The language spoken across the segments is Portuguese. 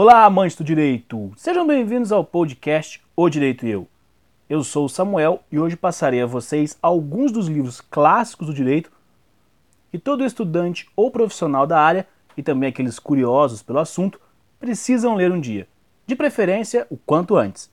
Olá, amantes do direito! Sejam bem-vindos ao podcast O Direito e Eu. Eu sou o Samuel e hoje passarei a vocês alguns dos livros clássicos do direito que todo estudante ou profissional da área, e também aqueles curiosos pelo assunto, precisam ler um dia. De preferência, o quanto antes.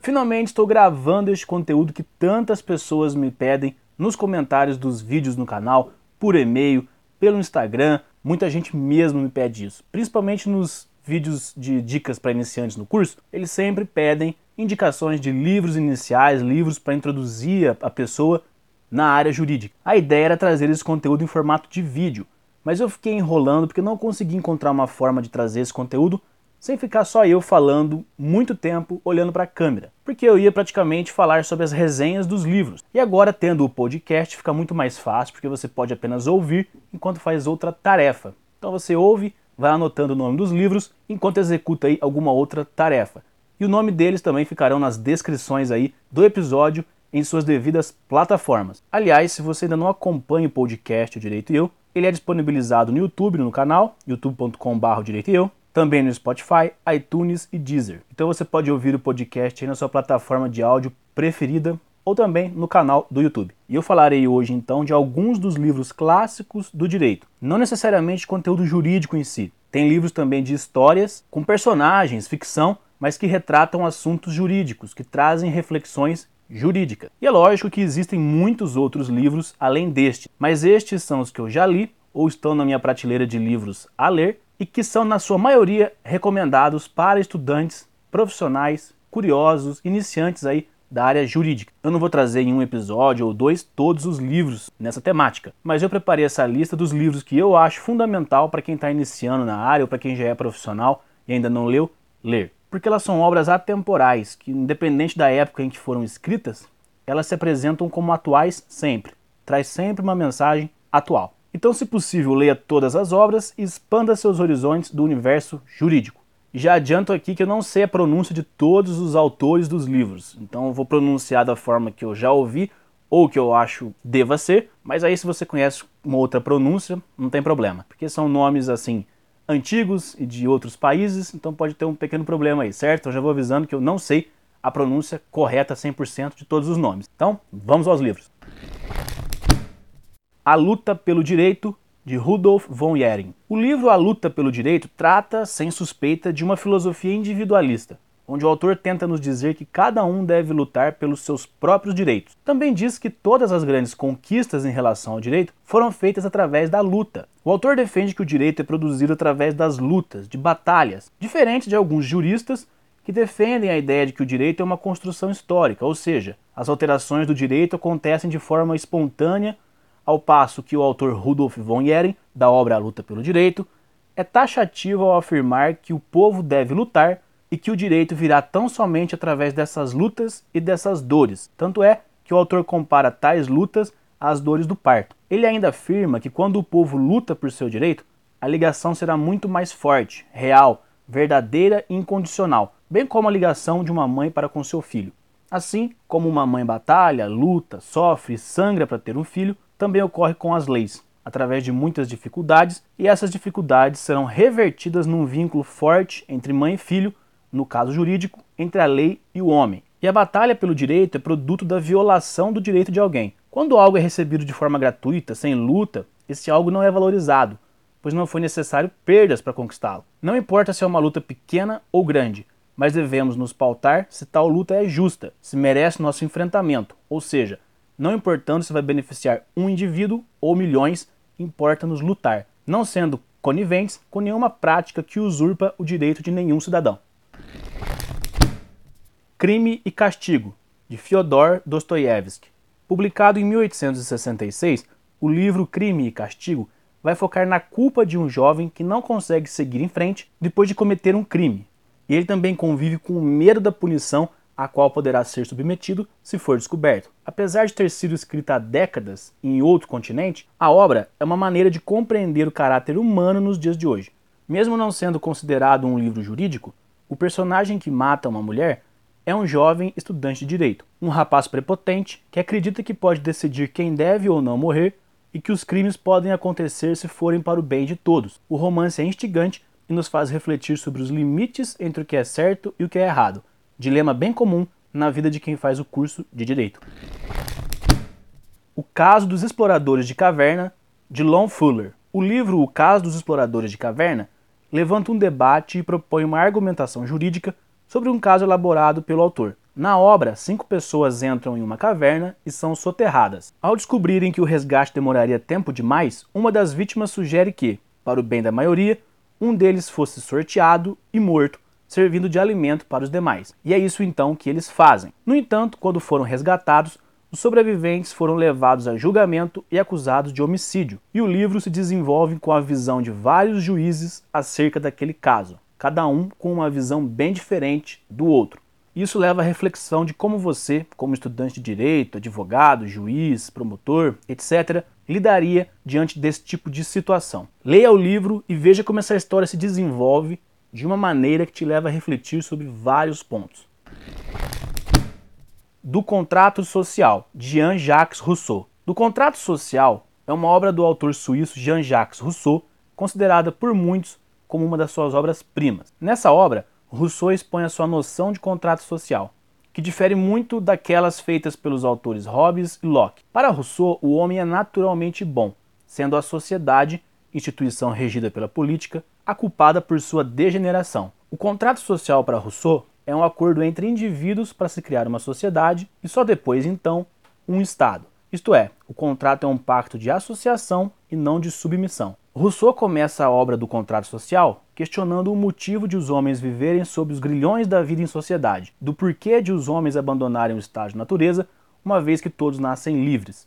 Finalmente estou gravando este conteúdo que tantas pessoas me pedem nos comentários dos vídeos no canal, por e-mail, pelo Instagram. Muita gente mesmo me pede isso, principalmente nos vídeos de dicas para iniciantes no curso. Eles sempre pedem indicações de livros iniciais, livros para introduzir a pessoa na área jurídica. A ideia era trazer esse conteúdo em formato de vídeo, mas eu fiquei enrolando porque não consegui encontrar uma forma de trazer esse conteúdo sem ficar só eu falando muito tempo olhando para a câmera, porque eu ia praticamente falar sobre as resenhas dos livros. E agora, tendo o podcast, fica muito mais fácil, porque você pode apenas ouvir enquanto faz outra tarefa. Então você ouve, vai anotando o nome dos livros enquanto executa aí alguma outra tarefa. E o nome deles também ficarão nas descrições aí do episódio em suas devidas plataformas. Aliás, se você ainda não acompanha o podcast O Direito e Eu, ele é disponibilizado no YouTube, no canal, youtube.com.br Direito e Eu, também no Spotify, iTunes e Deezer. Então você pode ouvir o podcast na sua plataforma de áudio preferida ou também no canal do YouTube. E eu falarei hoje então de alguns dos livros clássicos do direito, não necessariamente conteúdo jurídico em si. Tem livros também de histórias com personagens, ficção, mas que retratam assuntos jurídicos, que trazem reflexões jurídicas. E é lógico que existem muitos outros livros além deste, mas estes são os que eu já li ou estão na minha prateleira de livros a ler e que são, na sua maioria, recomendados para estudantes, profissionais, curiosos, iniciantes aí da área jurídica. Eu não vou trazer em um episódio ou dois todos os livros nessa temática, mas eu preparei essa lista dos livros que eu acho fundamental para quem está iniciando na área ou para quem já é profissional e ainda não leu, ler. Porque elas são obras atemporais, que independente da época em que foram escritas, elas se apresentam como atuais sempre. Traz sempre uma mensagem atual. Então, se possível, leia todas as obras e expanda seus horizontes do universo jurídico. Já adianto aqui que eu não sei a pronúncia de todos os autores dos livros, então eu vou pronunciar da forma que eu já ouvi ou que eu acho deva ser, mas aí se você conhece uma outra pronúncia, não tem problema, porque são nomes assim antigos e de outros países, então pode ter um pequeno problema aí, certo? Eu já vou avisando que eu não sei a pronúncia correta 100% de todos os nomes. Então, vamos aos livros. A Luta pelo Direito, de Rudolf von Jering. O livro A Luta pelo Direito trata, sem suspeita, de uma filosofia individualista, onde o autor tenta nos dizer que cada um deve lutar pelos seus próprios direitos. Também diz que todas as grandes conquistas em relação ao direito foram feitas através da luta. O autor defende que o direito é produzido através das lutas, de batalhas, diferente de alguns juristas que defendem a ideia de que o direito é uma construção histórica, ou seja, as alterações do direito acontecem de forma espontânea ao passo que o autor Rudolf von Jering, da obra A Luta pelo Direito, é taxativo ao afirmar que o povo deve lutar e que o direito virá tão somente através dessas lutas e dessas dores. Tanto é que o autor compara tais lutas às dores do parto. Ele ainda afirma que quando o povo luta por seu direito, a ligação será muito mais forte, real, verdadeira e incondicional, bem como a ligação de uma mãe para com seu filho. Assim como uma mãe batalha, luta, sofre sangra para ter um filho, também ocorre com as leis, através de muitas dificuldades, e essas dificuldades serão revertidas num vínculo forte entre mãe e filho, no caso jurídico, entre a lei e o homem. E a batalha pelo direito é produto da violação do direito de alguém. Quando algo é recebido de forma gratuita, sem luta, esse algo não é valorizado, pois não foi necessário perdas para conquistá-lo. Não importa se é uma luta pequena ou grande, mas devemos nos pautar se tal luta é justa, se merece nosso enfrentamento, ou seja, não importando se vai beneficiar um indivíduo ou milhões, importa-nos lutar, não sendo coniventes com nenhuma prática que usurpa o direito de nenhum cidadão. Crime e Castigo, de Fyodor Dostoiévski. Publicado em 1866, o livro Crime e Castigo vai focar na culpa de um jovem que não consegue seguir em frente depois de cometer um crime. E ele também convive com o medo da punição a qual poderá ser submetido se for descoberto. Apesar de ter sido escrita há décadas em outro continente, a obra é uma maneira de compreender o caráter humano nos dias de hoje. Mesmo não sendo considerado um livro jurídico, o personagem que mata uma mulher é um jovem estudante de direito, um rapaz prepotente que acredita que pode decidir quem deve ou não morrer e que os crimes podem acontecer se forem para o bem de todos. O romance é instigante e nos faz refletir sobre os limites entre o que é certo e o que é errado, dilema bem comum na vida de quem faz o curso de direito. O caso dos exploradores de caverna, de Lon Fuller. O livro O Caso dos Exploradores de Caverna levanta um debate e propõe uma argumentação jurídica sobre um caso elaborado pelo autor. Na obra, cinco pessoas entram em uma caverna e são soterradas. Ao descobrirem que o resgate demoraria tempo demais, uma das vítimas sugere que, para o bem da maioria, um deles fosse sorteado e morto, servindo de alimento para os demais. E é isso então que eles fazem. No entanto, quando foram resgatados, os sobreviventes foram levados a julgamento e acusados de homicídio, e o livro se desenvolve com a visão de vários juízes acerca daquele caso, cada um com uma visão bem diferente do outro. Isso leva à reflexão de como você, como estudante de direito, advogado, juiz, promotor, etc., lidaria diante desse tipo de situação. Leia o livro e veja como essa história se desenvolve de uma maneira que te leva a refletir sobre vários pontos do Contrato Social, de Jean-Jacques Rousseau. Do Contrato Social é uma obra do autor suíço Jean-Jacques Rousseau, considerada por muitos como uma das suas obras-primas. Nessa obra, Rousseau expõe a sua noção de contrato social, que difere muito daquelas feitas pelos autores Hobbes e Locke. Para Rousseau, o homem é naturalmente bom, sendo a sociedade, instituição regida pela política, a culpada por sua degeneração. O contrato social para Rousseau é um acordo entre indivíduos para se criar uma sociedade e só depois, então, um Estado. Isto é, o contrato é um pacto de associação e não de submissão. Rousseau começa a obra do contrato social questionando o motivo de os homens viverem sob os grilhões da vida em sociedade, do porquê de os homens abandonarem o estado de natureza, uma vez que todos nascem livres.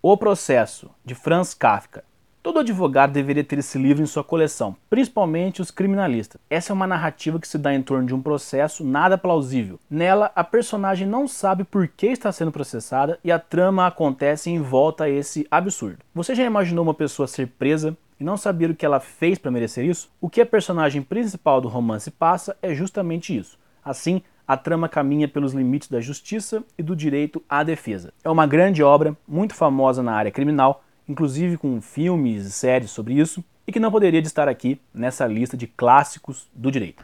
O Processo, de Franz Kafka, Todo advogado deveria ter esse livro em sua coleção, principalmente os criminalistas. Essa é uma narrativa que se dá em torno de um processo nada plausível. Nela, a personagem não sabe por que está sendo processada e a trama acontece em volta a esse absurdo. Você já imaginou uma pessoa ser presa e não saber o que ela fez para merecer isso? O que a personagem principal do romance passa é justamente isso. Assim, a trama caminha pelos limites da justiça e do direito à defesa. É uma grande obra, muito famosa na área criminal, inclusive com filmes e séries sobre isso, e que não poderia estar aqui nessa lista de clássicos do direito.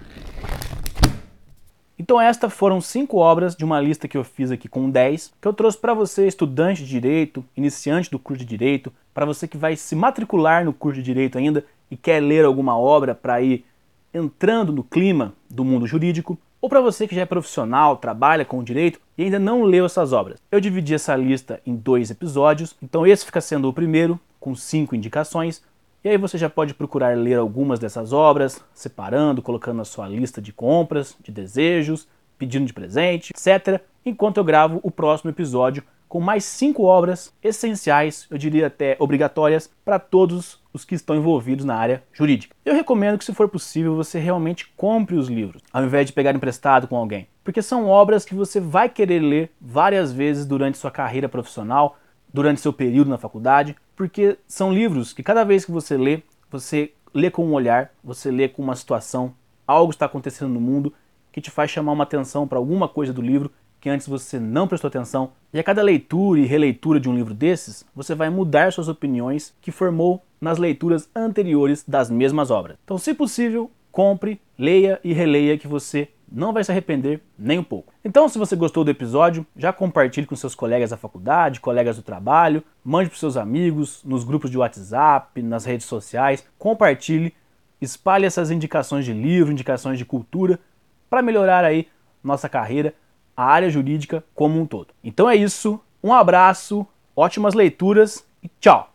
Então estas foram cinco obras de uma lista que eu fiz aqui com 10, que eu trouxe para você, estudante de direito, iniciante do curso de direito, para você que vai se matricular no curso de direito ainda e quer ler alguma obra para ir entrando no clima do mundo jurídico, ou para você que já é profissional, trabalha com o direito e ainda não leu essas obras. Eu dividi essa lista em dois episódios, então esse fica sendo o primeiro, com cinco indicações, e aí você já pode procurar ler algumas dessas obras, separando, colocando na sua lista de compras, de desejos, pedindo de presente, etc., enquanto eu gravo o próximo episódio com mais cinco obras essenciais, eu diria até obrigatórias, para todos os que estão envolvidos na área jurídica. Eu recomendo que, se for possível, você realmente compre os livros, ao invés de pegar emprestado com alguém, porque são obras que você vai querer ler várias vezes durante sua carreira profissional, durante seu período na faculdade, porque são livros que cada vez que você lê, você lê com um olhar, você lê com uma situação, algo está acontecendo no mundo que te faz chamar uma atenção para alguma coisa do livro que antes você não prestou atenção. E a cada leitura e releitura de um livro desses, você vai mudar suas opiniões que formou nas leituras anteriores das mesmas obras. Então, se possível, compre, leia e releia que você não vai se arrepender nem um pouco. Então, se você gostou do episódio, já compartilhe com seus colegas da faculdade, colegas do trabalho, mande para seus amigos, nos grupos de WhatsApp, nas redes sociais, compartilhe, espalhe essas indicações de livro, indicações de cultura para melhorar aí nossa carreira a área jurídica como um todo. Então é isso, um abraço, ótimas leituras e tchau!